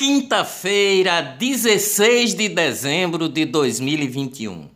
Quinta-feira, 16 de dezembro de 2021.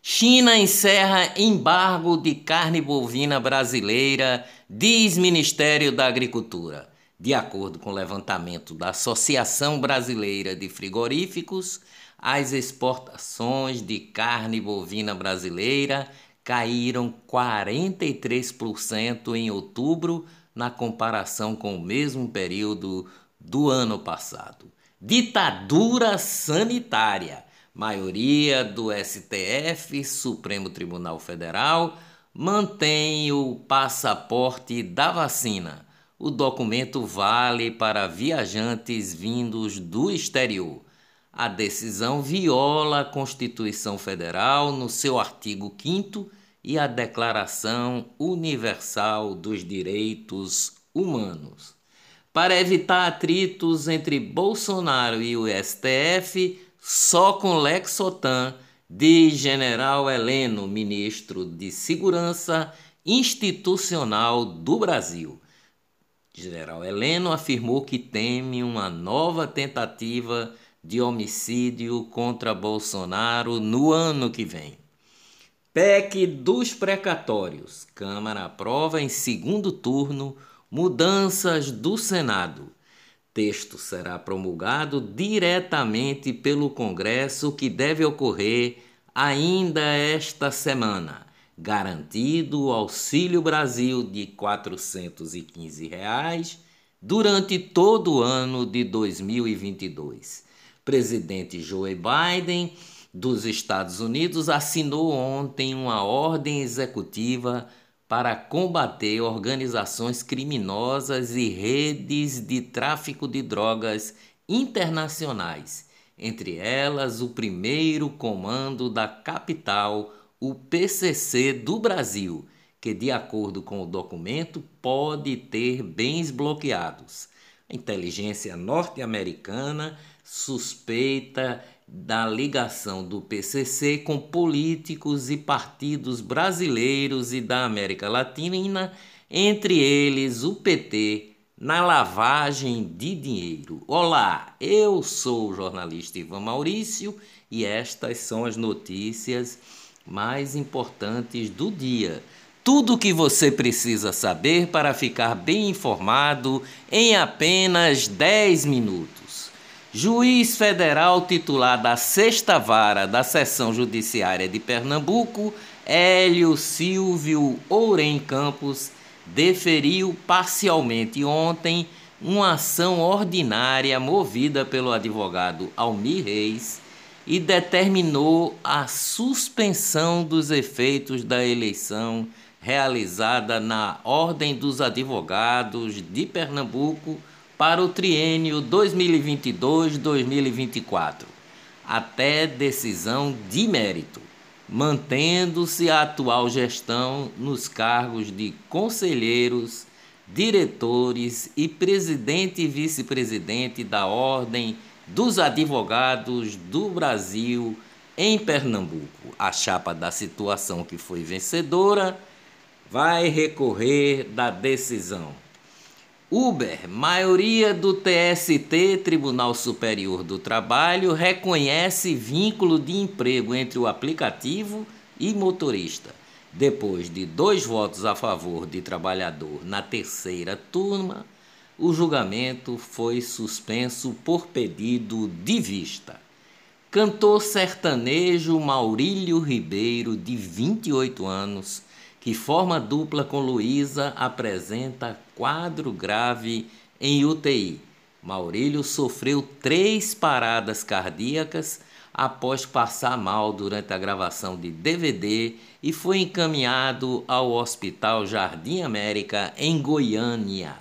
China encerra embargo de carne bovina brasileira, diz Ministério da Agricultura. De acordo com o levantamento da Associação Brasileira de Frigoríficos, as exportações de carne bovina brasileira caíram 43% em outubro na comparação com o mesmo período do ano passado. Ditadura sanitária. Maioria do STF, Supremo Tribunal Federal, mantém o passaporte da vacina. O documento vale para viajantes vindos do exterior. A decisão viola a Constituição Federal no seu artigo 5 e a Declaração Universal dos Direitos Humanos. Para evitar atritos entre Bolsonaro e o STF, só com Lexotan, diz General Heleno, ministro de Segurança Institucional do Brasil. General Heleno afirmou que teme uma nova tentativa de homicídio contra Bolsonaro no ano que vem. PEC dos precatórios. Câmara aprova em segundo turno Mudanças do Senado. Texto será promulgado diretamente pelo Congresso, que deve ocorrer ainda esta semana. Garantido o Auxílio Brasil de 415 reais durante todo o ano de 2022. Presidente Joe Biden dos Estados Unidos assinou ontem uma ordem executiva para combater organizações criminosas e redes de tráfico de drogas internacionais, entre elas o primeiro comando da capital, o PCC do Brasil, que, de acordo com o documento, pode ter bens bloqueados. Inteligência norte-americana suspeita da ligação do PCC com políticos e partidos brasileiros e da América Latina, entre eles o PT, na lavagem de dinheiro. Olá, eu sou o jornalista Ivan Maurício e estas são as notícias mais importantes do dia. Tudo o que você precisa saber para ficar bem informado em apenas 10 minutos. Juiz federal titular da Sexta Vara da Seção Judiciária de Pernambuco, Hélio Silvio Ourem Campos, deferiu parcialmente ontem uma ação ordinária movida pelo advogado Almir Reis e determinou a suspensão dos efeitos da eleição realizada na Ordem dos Advogados de Pernambuco para o triênio 2022-2024, até decisão de mérito, mantendo-se a atual gestão nos cargos de conselheiros, diretores e presidente e vice-presidente da Ordem dos Advogados do Brasil em Pernambuco. A chapa da situação que foi vencedora vai recorrer da decisão. Uber, maioria do TST, Tribunal Superior do Trabalho, reconhece vínculo de emprego entre o aplicativo e motorista. Depois de dois votos a favor de trabalhador na terceira turma, o julgamento foi suspenso por pedido de vista. Cantor sertanejo Maurílio Ribeiro, de 28 anos, que forma dupla com Luísa, apresenta quadro grave em UTI. Maurílio sofreu três paradas cardíacas após passar mal durante a gravação de DVD e foi encaminhado ao Hospital Jardim América, em Goiânia.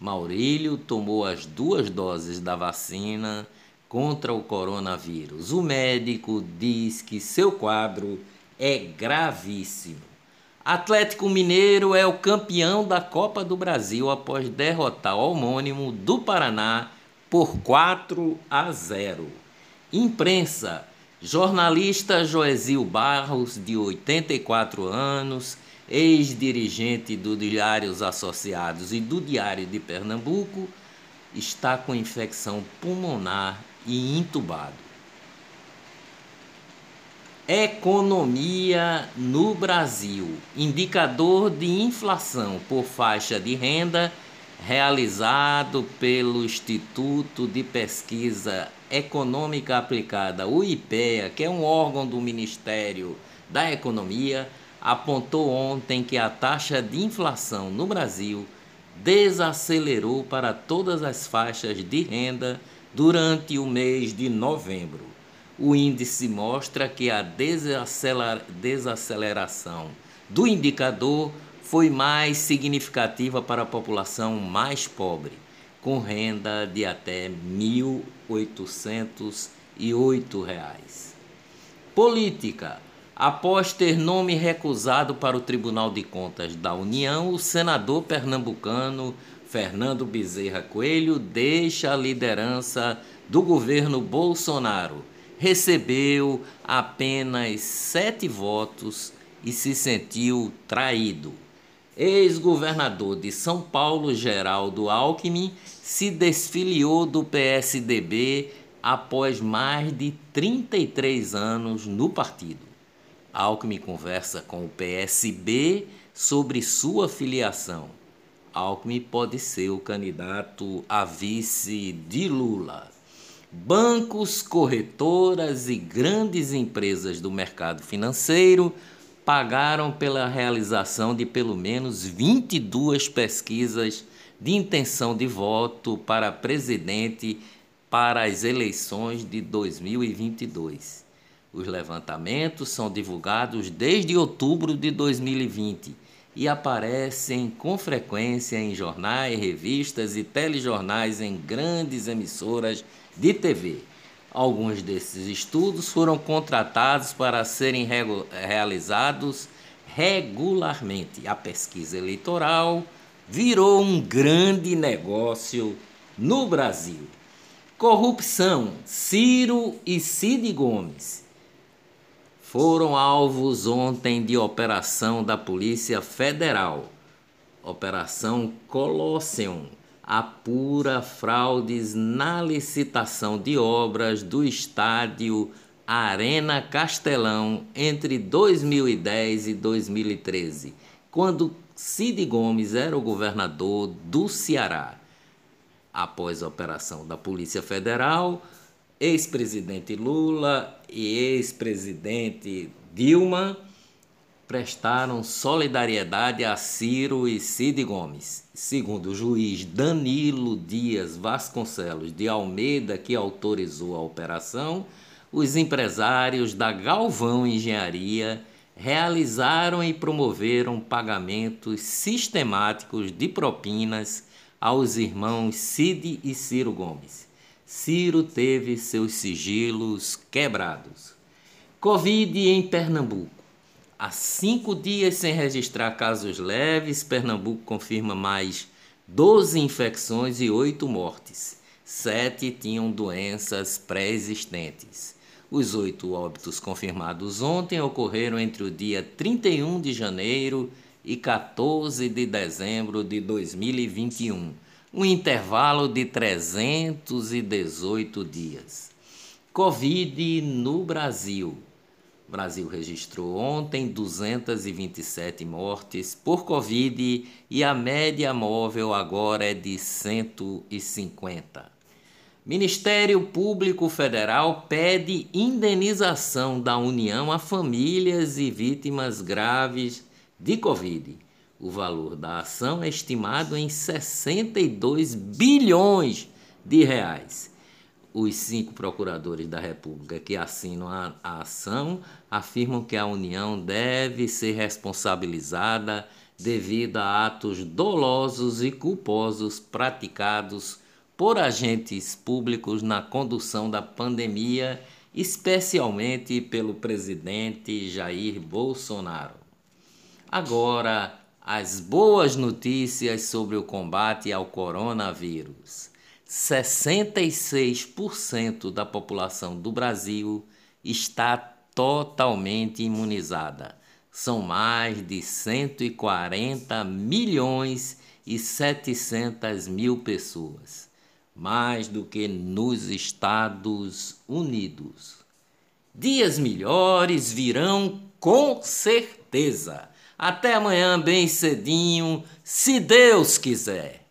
Maurílio tomou as duas doses da vacina contra o coronavírus. O médico diz que seu quadro é gravíssimo. Atlético Mineiro é o campeão da Copa do Brasil após derrotar o homônimo do Paraná por 4 a 0. Imprensa: jornalista Joesil Barros, de 84 anos, ex-dirigente do Diários Associados e do Diário de Pernambuco, está com infecção pulmonar e intubado. Economia no Brasil. Indicador de inflação por faixa de renda realizado pelo Instituto de Pesquisa Econômica Aplicada, o IPEA, que é um órgão do Ministério da Economia, apontou ontem que a taxa de inflação no Brasil desacelerou para todas as faixas de renda durante o mês de novembro o índice mostra que a desaceleração do indicador foi mais significativa para a população mais pobre, com renda de até R$ 1.808. Política. Após ter nome recusado para o Tribunal de Contas da União, o senador pernambucano Fernando Bezerra Coelho deixa a liderança do governo Bolsonaro recebeu apenas sete votos e se sentiu traído. Ex-governador de São Paulo, Geraldo Alckmin, se desfiliou do PSDB após mais de 33 anos no partido. Alckmin conversa com o PSB sobre sua filiação. Alckmin pode ser o candidato a vice de Lula. Bancos, corretoras e grandes empresas do mercado financeiro pagaram pela realização de pelo menos 22 pesquisas de intenção de voto para presidente para as eleições de 2022. Os levantamentos são divulgados desde outubro de 2020 e aparecem com frequência em jornais, revistas e telejornais em grandes emissoras de TV. Alguns desses estudos foram contratados para serem realizados regularmente. A pesquisa eleitoral virou um grande negócio no Brasil. Corrupção. Ciro e Cid Gomes foram alvos ontem de operação da Polícia Federal. Operação Colosseum apura fraudes na licitação de obras do estádio Arena Castelão entre 2010 e 2013, quando Cid Gomes era o governador do Ceará. Após a operação da Polícia Federal, ex-presidente Lula e ex-presidente Dilma prestaram solidariedade a Ciro e Cid Gomes. Segundo o juiz Danilo Dias Vasconcelos de Almeida, que autorizou a operação, os empresários da Galvão Engenharia realizaram e promoveram pagamentos sistemáticos de propinas aos irmãos Cid e Ciro Gomes. Ciro teve seus sigilos quebrados. Covid em Pernambuco. Há cinco dias sem registrar casos leves, Pernambuco confirma mais 12 infecções e 8 mortes. Sete tinham doenças pré-existentes. Os oito óbitos confirmados ontem ocorreram entre o dia 31 de janeiro e 14 de dezembro de 2021, um intervalo de 318 dias. Covid no Brasil. O Brasil registrou ontem 227 mortes por Covid e a média móvel agora é de 150. Ministério Público Federal pede indenização da União a famílias e vítimas graves de Covid. O valor da ação é estimado em 62 bilhões de reais os cinco procuradores da República que assinam a, a, ação afirmam que a União deve ser responsabilizada devido a atos dolosos e culposos praticados por agentes públicos na condução da pandemia, especialmente pelo presidente Jair Bolsonaro. Agora, as boas notícias sobre o combate ao coronavírus. 66% da população do Brasil está totalmente imunizada. São mais de 140 milhões e 700 mil pessoas. mais do que nos Estados Unidos. Dias melhores virão com certeza. Até amanhã, bem cedinho, se Deus quiser.